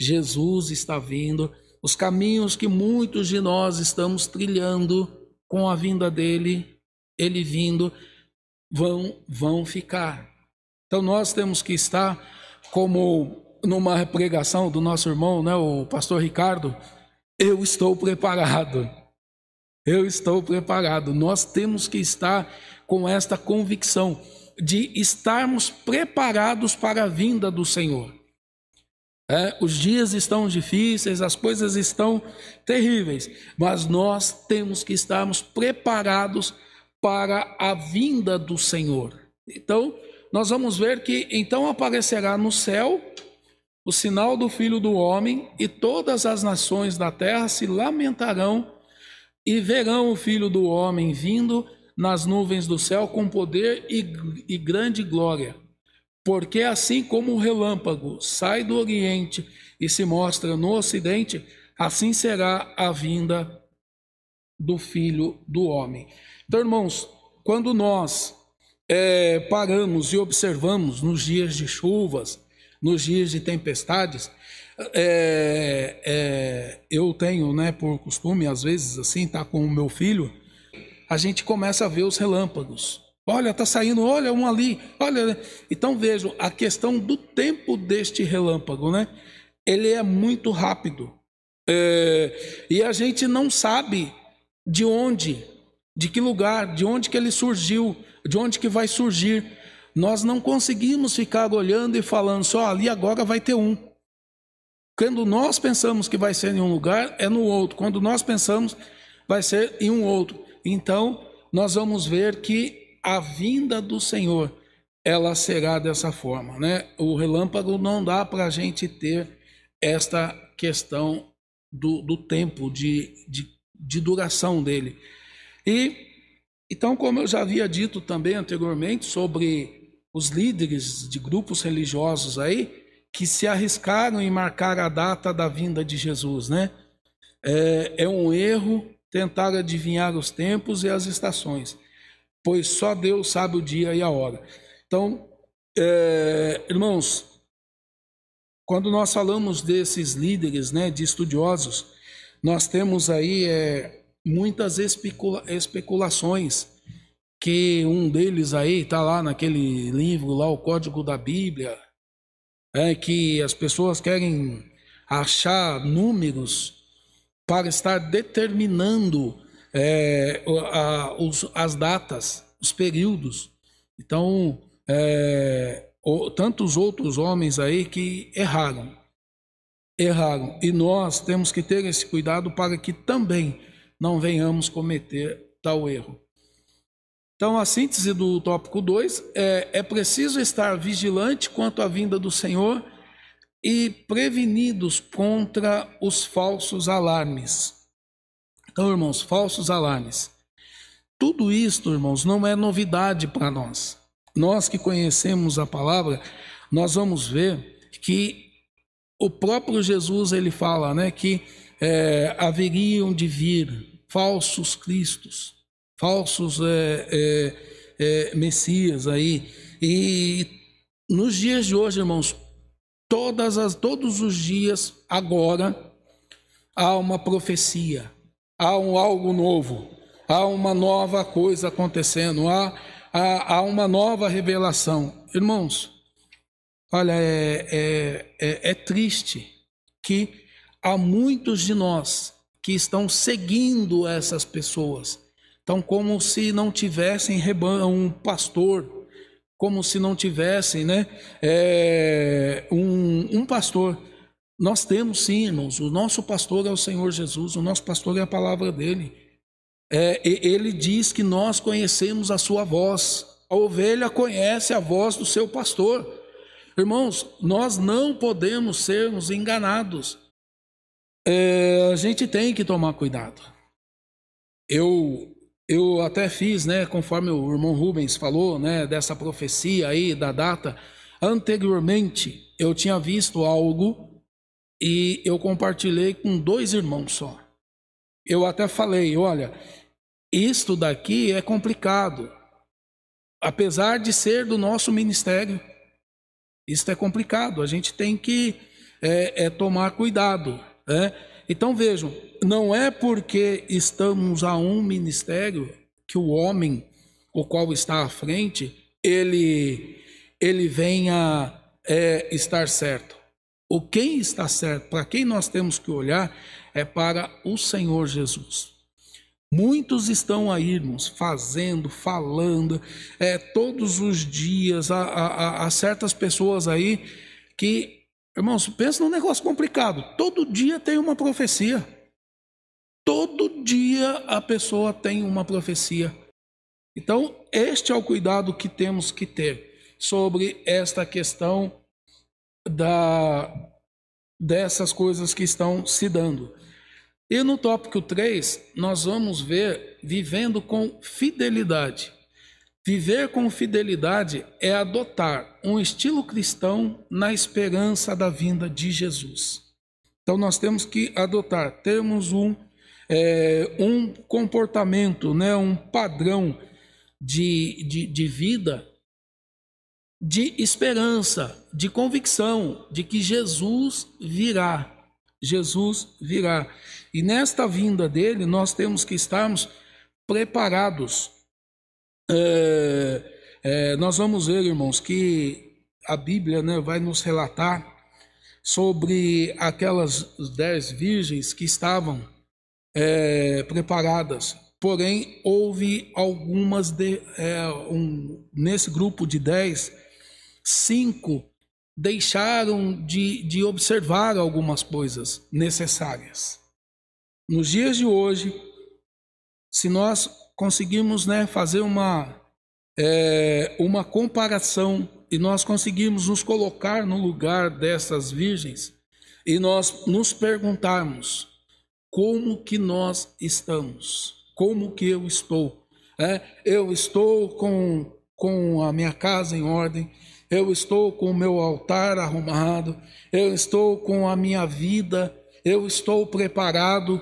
Jesus está vindo, os caminhos que muitos de nós estamos trilhando com a vinda dele, ele vindo, vão vão ficar. Então nós temos que estar como numa pregação do nosso irmão, né, o pastor Ricardo, eu estou preparado. Eu estou preparado. Nós temos que estar com esta convicção de estarmos preparados para a vinda do Senhor. É, os dias estão difíceis, as coisas estão terríveis, mas nós temos que estarmos preparados para a vinda do Senhor. Então, nós vamos ver que então aparecerá no céu o sinal do Filho do Homem, e todas as nações da terra se lamentarão e verão o filho do homem vindo nas nuvens do céu com poder e, e grande glória. Porque assim como o relâmpago sai do oriente e se mostra no ocidente, assim será a vinda do filho do homem. Então, irmãos, quando nós é, paramos e observamos nos dias de chuvas, nos dias de tempestades, é, é, eu tenho, né, por costume, às vezes, assim, tá com o meu filho, a gente começa a ver os relâmpagos. Olha, tá saindo, olha um ali, olha. Então vejo a questão do tempo deste relâmpago, né? Ele é muito rápido é, e a gente não sabe de onde, de que lugar, de onde que ele surgiu, de onde que vai surgir. Nós não conseguimos ficar olhando e falando só ali agora vai ter um. Quando nós pensamos que vai ser em um lugar, é no outro. Quando nós pensamos, vai ser em um outro. Então, nós vamos ver que a vinda do Senhor, ela será dessa forma, né? O relâmpago não dá para a gente ter esta questão do, do tempo, de, de, de duração dele. E então, como eu já havia dito também anteriormente sobre os líderes de grupos religiosos aí que se arriscaram em marcar a data da vinda de Jesus, né? É, é um erro tentar adivinhar os tempos e as estações, pois só Deus sabe o dia e a hora. Então, é, irmãos, quando nós falamos desses líderes, né, de estudiosos, nós temos aí é, muitas especula especulações que um deles aí está lá naquele livro lá, o Código da Bíblia, é que as pessoas querem achar números para estar determinando é, a, os, as datas, os períodos. Então, é, o, tantos outros homens aí que erraram, erraram. E nós temos que ter esse cuidado para que também não venhamos cometer tal erro. Então, a síntese do tópico 2 é: é preciso estar vigilante quanto à vinda do Senhor e prevenidos contra os falsos alarmes. Então, irmãos, falsos alarmes. Tudo isto, irmãos, não é novidade para nós. Nós que conhecemos a palavra, nós vamos ver que o próprio Jesus ele fala, né, que é, haveriam de vir falsos cristos, falsos é, é, é messias aí. E nos dias de hoje, irmãos, Todas as, todos os dias, agora, há uma profecia, há um algo novo, há uma nova coisa acontecendo, há, há, há uma nova revelação. Irmãos, olha, é, é, é, é triste que há muitos de nós que estão seguindo essas pessoas, então como se não tivessem um pastor, como se não tivessem né, é, um, um pastor. Nós temos sim, irmãos, o nosso pastor é o Senhor Jesus, o nosso pastor é a palavra dele. É, ele diz que nós conhecemos a sua voz, a ovelha conhece a voz do seu pastor. Irmãos, nós não podemos sermos enganados. É, a gente tem que tomar cuidado. Eu eu até fiz, né, conforme o irmão Rubens falou, né, dessa profecia aí da data. Anteriormente, eu tinha visto algo e eu compartilhei com dois irmãos só. Eu até falei, olha, isto daqui é complicado. Apesar de ser do nosso ministério, isto é complicado. A gente tem que é, é tomar cuidado, né? Então vejam, não é porque estamos a um ministério que o homem, o qual está à frente, ele, ele venha é, estar certo. O quem está certo, para quem nós temos que olhar, é para o Senhor Jesus. Muitos estão aí, irmãos, fazendo, falando, é, todos os dias, há, certas pessoas aí que Irmãos, pensa num negócio complicado. Todo dia tem uma profecia. Todo dia a pessoa tem uma profecia. Então, este é o cuidado que temos que ter sobre esta questão da, dessas coisas que estão se dando. E no tópico 3, nós vamos ver vivendo com fidelidade. Viver com fidelidade é adotar um estilo cristão na esperança da vinda de Jesus. Então nós temos que adotar, termos um, é, um comportamento, né, um padrão de, de, de vida de esperança, de convicção de que Jesus virá. Jesus virá. E nesta vinda dele, nós temos que estarmos preparados é, é, nós vamos ver, irmãos, que a Bíblia né, vai nos relatar sobre aquelas dez virgens que estavam é, preparadas. Porém, houve algumas de, é, um, nesse grupo de dez, cinco deixaram de, de observar algumas coisas necessárias. Nos dias de hoje, se nós conseguimos né, fazer uma, é, uma comparação e nós conseguimos nos colocar no lugar dessas virgens e nós nos perguntarmos como que nós estamos, como que eu estou. É, eu estou com, com a minha casa em ordem, eu estou com o meu altar arrumado, eu estou com a minha vida, eu estou preparado.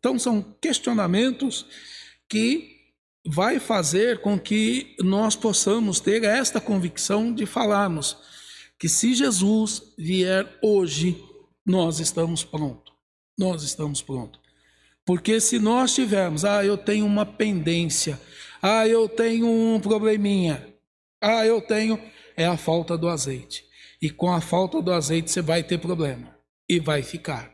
Então são questionamentos que vai fazer com que nós possamos ter esta convicção de falarmos que se Jesus vier hoje, nós estamos prontos. Nós estamos prontos. Porque se nós tivermos, ah, eu tenho uma pendência, ah, eu tenho um probleminha, ah, eu tenho é a falta do azeite. E com a falta do azeite você vai ter problema e vai ficar.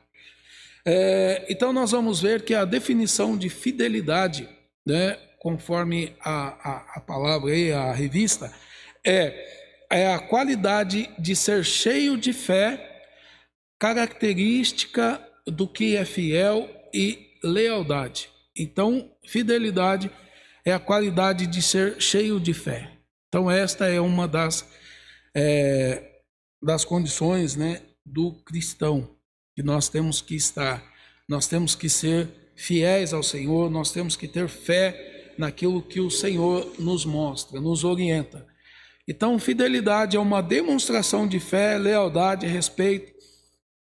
É, então nós vamos ver que a definição de fidelidade, né, conforme a, a, a palavra aí, a revista, é, é a qualidade de ser cheio de fé, característica do que é fiel e lealdade. Então, fidelidade é a qualidade de ser cheio de fé. Então, esta é uma das, é, das condições né, do cristão que nós temos que estar. Nós temos que ser fiéis ao Senhor, nós temos que ter fé naquilo que o Senhor nos mostra, nos orienta. Então, fidelidade é uma demonstração de fé, lealdade, respeito,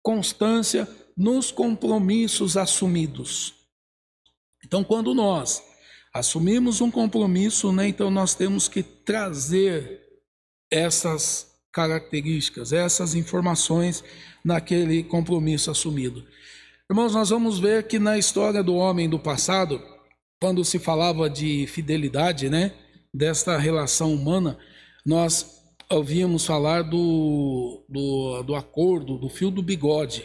constância nos compromissos assumidos. Então, quando nós assumimos um compromisso, né, então nós temos que trazer essas características, essas informações naquele compromisso assumido. Irmãos, nós vamos ver que na história do homem do passado, quando se falava de fidelidade, né, desta relação humana, nós ouvíamos falar do, do, do acordo, do fio do bigode.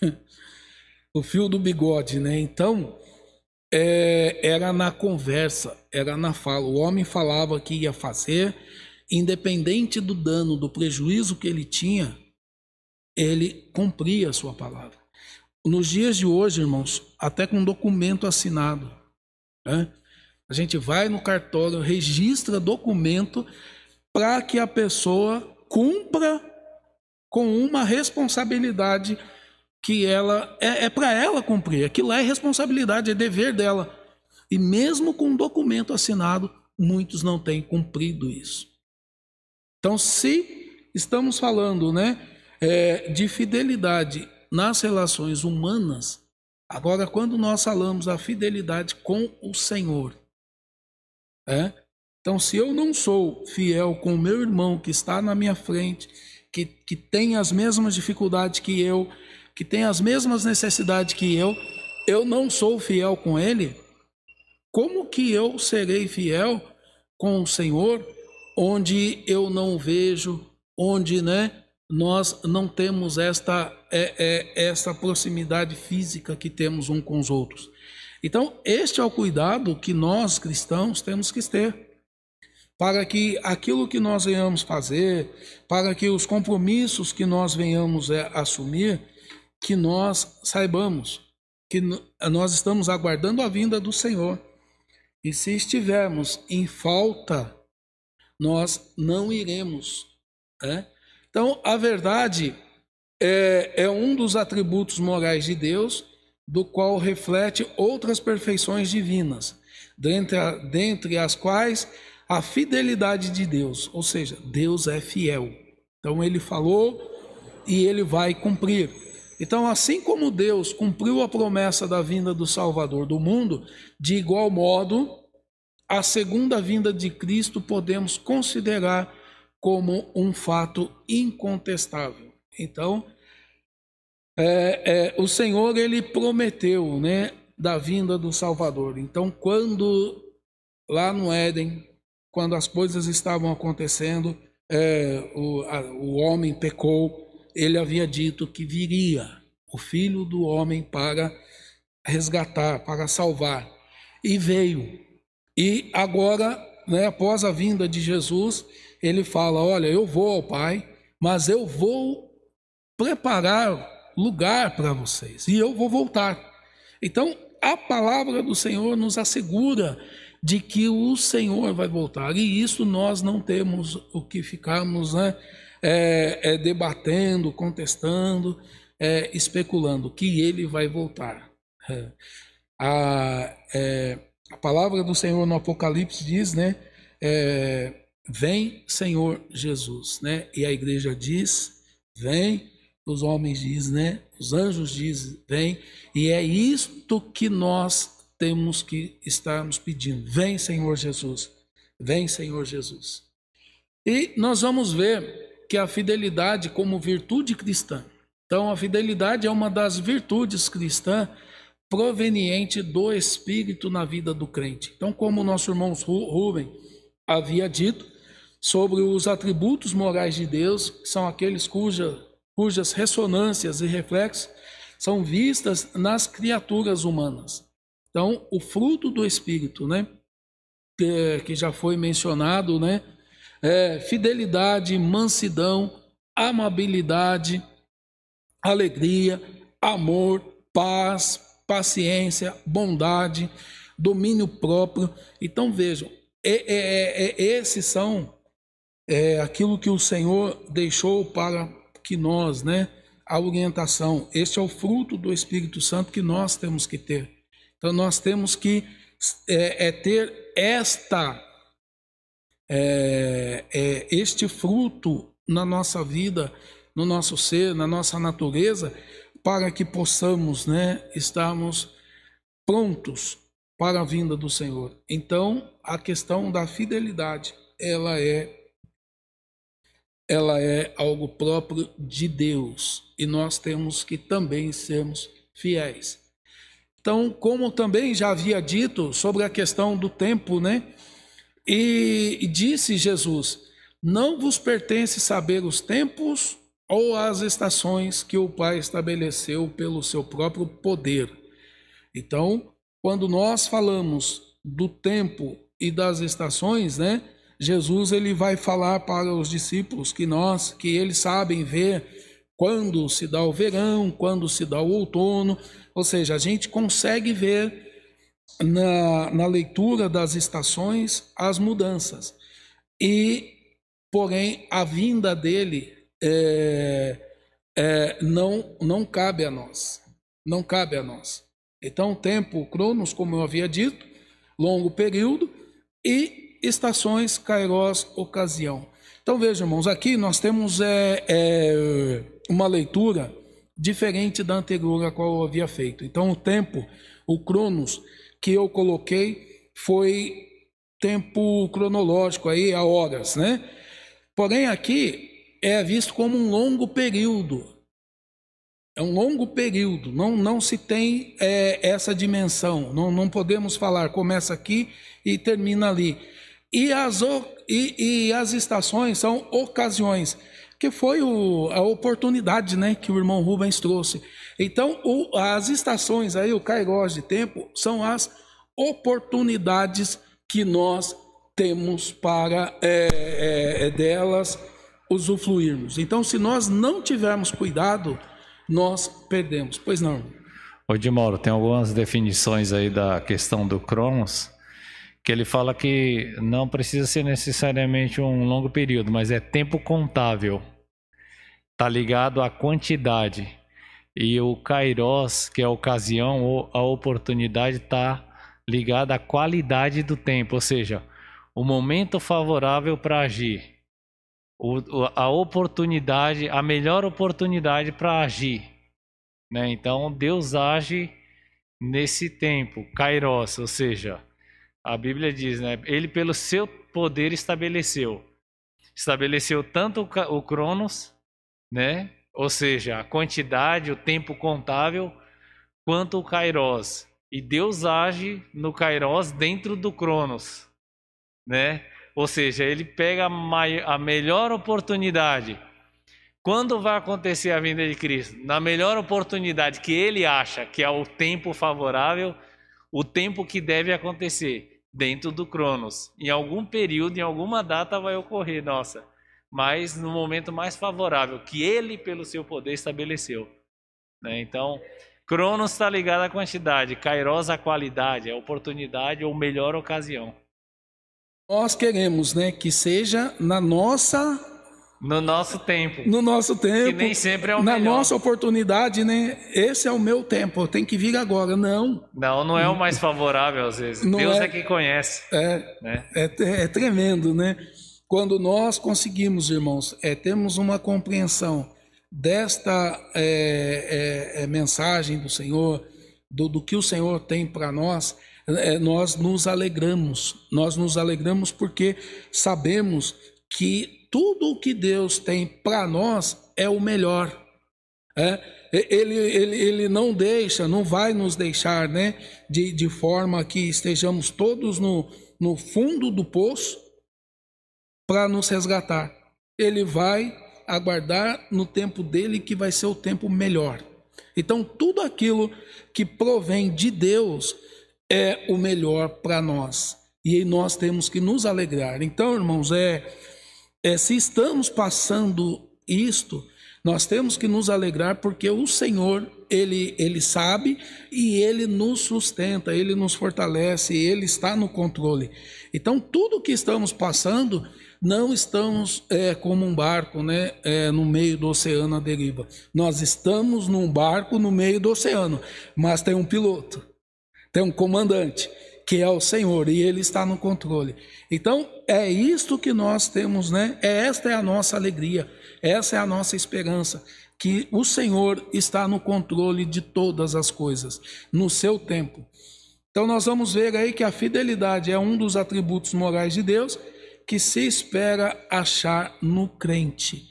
o fio do bigode, né? Então, é, era na conversa, era na fala. O homem falava que ia fazer, independente do dano, do prejuízo que ele tinha, ele cumpria a sua palavra. Nos dias de hoje, irmãos, até com documento assinado, né? a gente vai no cartório, registra documento para que a pessoa cumpra com uma responsabilidade que ela é, é para ela cumprir. Aquilo é responsabilidade, é dever dela. E mesmo com um documento assinado, muitos não têm cumprido isso. Então, se estamos falando, né, é, de fidelidade nas relações humanas, agora quando nós falamos a fidelidade com o Senhor, é? Então, se eu não sou fiel com o meu irmão que está na minha frente, que, que tem as mesmas dificuldades que eu, que tem as mesmas necessidades que eu, eu não sou fiel com ele, como que eu serei fiel com o Senhor, onde eu não vejo, onde né, nós não temos esta, é, é, esta proximidade física que temos um com os outros? Então, este é o cuidado que nós cristãos temos que ter para que aquilo que nós venhamos fazer, para que os compromissos que nós venhamos é, assumir, que nós saibamos que nós estamos aguardando a vinda do Senhor. E se estivermos em falta, nós não iremos. Né? Então, a verdade é, é um dos atributos morais de Deus, do qual reflete outras perfeições divinas, dentre, a, dentre as quais a fidelidade de Deus, ou seja, Deus é fiel. Então, ele falou e ele vai cumprir. Então, assim como Deus cumpriu a promessa da vinda do Salvador do mundo, de igual modo, a segunda vinda de Cristo podemos considerar como um fato incontestável. Então, é, é, o Senhor ele prometeu, né, da vinda do Salvador. Então, quando lá no Éden, quando as coisas estavam acontecendo, é, o, a, o homem pecou, ele havia dito que viria o filho do homem para resgatar, para salvar. E veio. E agora, né, após a vinda de Jesus, ele fala: Olha, eu vou ao Pai, mas eu vou preparar lugar para vocês e eu vou voltar. Então, a palavra do Senhor nos assegura de que o Senhor vai voltar. E isso nós não temos o que ficarmos né, é, é, debatendo, contestando, é, especulando que ele vai voltar. É. A, é, a palavra do Senhor no Apocalipse diz, né? É, vem Senhor Jesus, né? E a igreja diz, vem, os homens dizem, né? Os anjos dizem, vem, e é isto que nós temos que estarmos pedindo. Vem, Senhor Jesus. Vem, Senhor Jesus. E nós vamos ver que a fidelidade como virtude cristã. Então, a fidelidade é uma das virtudes cristãs proveniente do Espírito na vida do crente. Então, como o nosso irmão Rubem havia dito, sobre os atributos morais de Deus, que são aqueles cuja, cujas ressonâncias e reflexos são vistas nas criaturas humanas. Então, o fruto do Espírito, né, que, que já foi mencionado, né, é fidelidade, mansidão, amabilidade, alegria, amor, paz, paciência, bondade, domínio próprio. Então vejam, é, é, é, esses são é, aquilo que o Senhor deixou para que nós, né, a orientação. Este é o fruto do Espírito Santo que nós temos que ter. Então nós temos que é, é ter esta é, é, este fruto na nossa vida, no nosso ser, na nossa natureza, para que possamos, né, estarmos prontos para a vinda do Senhor. Então, a questão da fidelidade, ela é ela é algo próprio de Deus e nós temos que também sermos fiéis. Então, como também já havia dito sobre a questão do tempo, né? E, disse Jesus: Não vos pertence saber os tempos ou as estações que o Pai estabeleceu pelo seu próprio poder. Então, quando nós falamos do tempo e das estações, né? Jesus ele vai falar para os discípulos que nós, que eles sabem ver quando se dá o verão, quando se dá o outono, ou seja, a gente consegue ver na, na leitura das estações as mudanças. E, porém, a vinda dele é, é, não, não cabe a nós. Não cabe a nós. Então, tempo, cronos, como eu havia dito, longo período, e estações, kairos, ocasião. Então vejam, irmãos, aqui nós temos é, é, uma leitura diferente da anterior a qual eu havia feito. Então o tempo, o cronos que eu coloquei foi tempo cronológico aí, a horas, né? Porém aqui é visto como um longo período. É um longo período, não, não se tem é, essa dimensão, não, não podemos falar começa aqui e termina ali. E as, e, e as estações são ocasiões, que foi o, a oportunidade né, que o irmão Rubens trouxe. Então, o, as estações aí, o Cairós de tempo, são as oportunidades que nós temos para é, é, é, delas usufruirmos. Então, se nós não tivermos cuidado, nós perdemos. Pois não. Ô, Dimoro, tem algumas definições aí da questão do Cronos que ele fala que não precisa ser necessariamente um longo período, mas é tempo contável. Está ligado à quantidade. E o kairos, que é a ocasião ou a oportunidade, está ligada à qualidade do tempo, ou seja, o momento favorável para agir, o, a oportunidade, a melhor oportunidade para agir. Né? Então Deus age nesse tempo, kairos, ou seja, a Bíblia diz, né? Ele pelo seu poder estabeleceu. Estabeleceu tanto o Cronos, né? Ou seja, a quantidade, o tempo contável, quanto o Kairos. E Deus age no Kairos dentro do Cronos, né? Ou seja, ele pega a, a melhor oportunidade. Quando vai acontecer a vinda de Cristo? Na melhor oportunidade que ele acha que é o tempo favorável, o tempo que deve acontecer dentro do Cronos. Em algum período, em alguma data vai ocorrer, nossa, mas no momento mais favorável que ele, pelo seu poder, estabeleceu. Né? Então, Cronos está ligado à quantidade, Kairos à qualidade, à oportunidade ou melhor ocasião. Nós queremos né, que seja na nossa No nosso tempo. No nosso tempo. Que nem sempre é o na melhor. nossa oportunidade, né? Esse é o meu tempo, tenho que vir agora. Não. Não, não é o mais favorável às vezes. Não Deus é. é que conhece. É, Né? é, é tremendo, né? Quando nós conseguimos, irmãos, é, temos uma compreensão desta é, é, é, mensagem do Senhor, do, do que o Senhor tem para nós, é, nós nos alegramos. Nós nos alegramos porque sabemos que tudo o que Deus tem para nós é o melhor. É, ele, ele, ele não deixa, não vai nos deixar, né? De, de forma que estejamos todos no, no fundo do poço para nos resgatar. Ele vai aguardar no tempo dele que vai ser o tempo melhor. Então, tudo aquilo que provém de Deus é o melhor para nós. E nós temos que nos alegrar. Então, irmãos, é, é se estamos passando isto, nós temos que nos alegrar porque o Senhor, ele, ele sabe e ele nos sustenta, ele nos fortalece, ele está no controle. Então, tudo que estamos passando, não estamos é, como um barco né, é, no meio do oceano à deriva. Nós estamos num barco no meio do oceano, mas tem um piloto, tem um comandante, que é o Senhor, e ele está no controle. Então, é isto que nós temos, né? É, esta é a nossa alegria, essa é a nossa esperança, que o Senhor está no controle de todas as coisas, no seu tempo. Então, nós vamos ver aí que a fidelidade é um dos atributos morais de Deus que se espera achar no crente.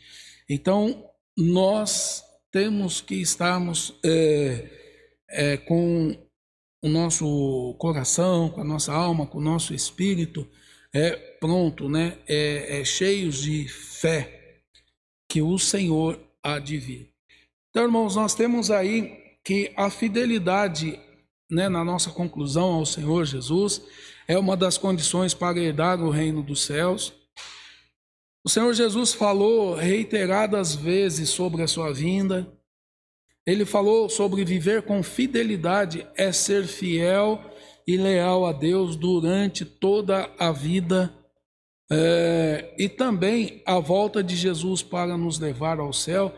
Então, nós temos que estarmos é, é, com o nosso coração, com a nossa alma, com o nosso espírito é pronto, né? É, é cheios de fé que o Senhor há de vir. Então, irmãos, nós temos aí que a fidelidade, né, na nossa conclusão ao Senhor Jesus, é uma das condições para herdar o reino dos céus. O Senhor Jesus falou reiteradas vezes sobre a sua vinda. Ele falou sobre viver com fidelidade é ser fiel e leal a Deus durante toda a vida. É, e também a volta de Jesus para nos levar ao céu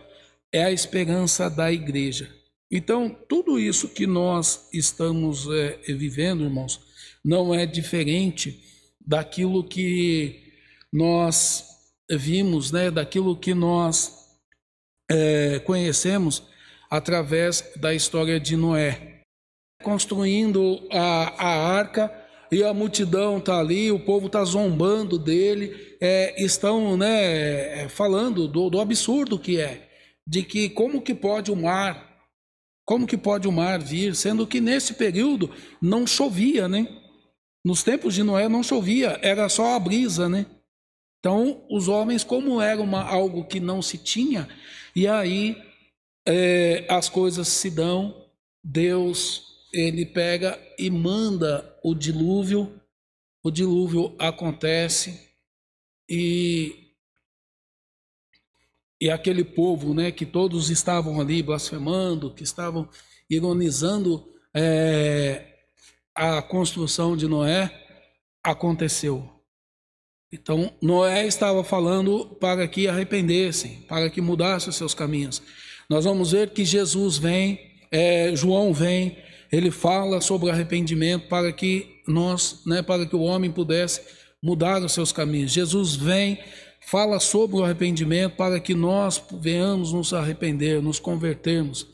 é a esperança da igreja. Então, tudo isso que nós estamos é, vivendo, irmãos, não é diferente daquilo que nós vimos, né, daquilo que nós é, conhecemos através da história de Noé. Construindo a, a arca e a multidão está ali, o povo está zombando dele, é, estão né, falando do, do absurdo que é, de que como que pode o mar, como que pode o mar vir, sendo que nesse período não chovia, né? Nos tempos de Noé não chovia, era só a brisa, né? Então, os homens, como era uma, algo que não se tinha, e aí é, as coisas se dão, Deus, ele pega e manda o dilúvio, o dilúvio acontece, e, e aquele povo, né, que todos estavam ali blasfemando, que estavam ironizando é, a construção de Noé, aconteceu. Então, Noé estava falando para que arrependessem, para que mudassem os seus caminhos. Nós vamos ver que Jesus vem, é, João vem, ele fala sobre arrependimento para que nós, né, para que o homem pudesse mudar os seus caminhos. Jesus vem, fala sobre o arrependimento para que nós venhamos nos arrepender, nos convertermos.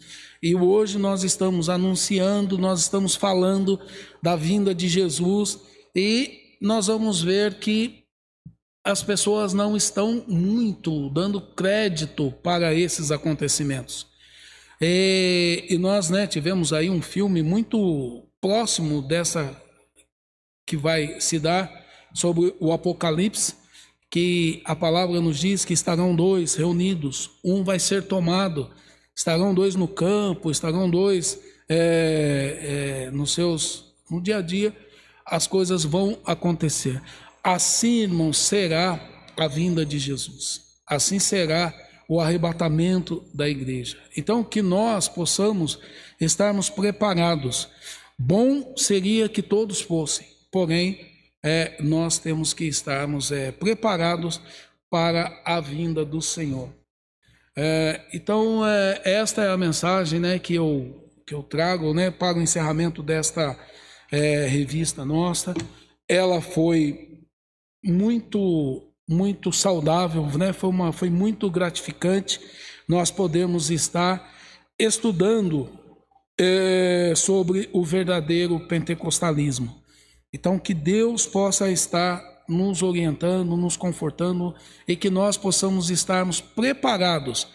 E hoje nós estamos anunciando, nós estamos falando da vinda de Jesus e nós vamos ver que as pessoas não estão muito dando crédito para esses acontecimentos. E, e, nós né, tivemos aí um filme muito próximo dessa que vai se dar sobre o Apocalipse, que a palavra nos diz que estarão dois reunidos, um vai ser tomado, estarão dois no campo, estarão dois é, é, nos seus no dia a dia, as coisas vão acontecer. Assim, irmão, será a vinda de Jesus. Assim será o arrebatamento da igreja. Então, que nós possamos estarmos preparados. Bom seria que todos fossem, porém, é, nós temos que estarmos é, preparados para a vinda do Senhor. É, então, é, esta é a mensagem né, que, eu, que eu trago né, para o encerramento desta é, revista nossa. Ela foi muito, muito saudável, né, foi, uma, foi muito gratificante nós podemos estar estudando é, sobre o verdadeiro pentecostalismo. Então, que Deus possa estar nos orientando, nos confortando e que nós possamos estarmos preparados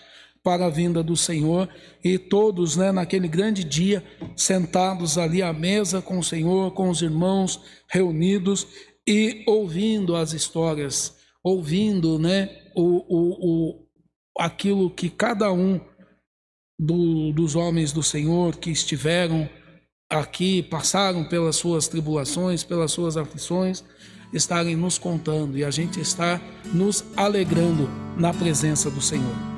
para a vinda do Senhor e todos, né, naquele grande dia, sentados ali à mesa com o Senhor, com os irmãos reunidos e ouvindo as histórias, ouvindo, né, o, o, o aquilo que cada um do, dos homens do Senhor que estiveram aqui, passaram pelas suas tribulações, pelas suas aflições, estarem nos contando e a gente está nos alegrando na presença do Senhor.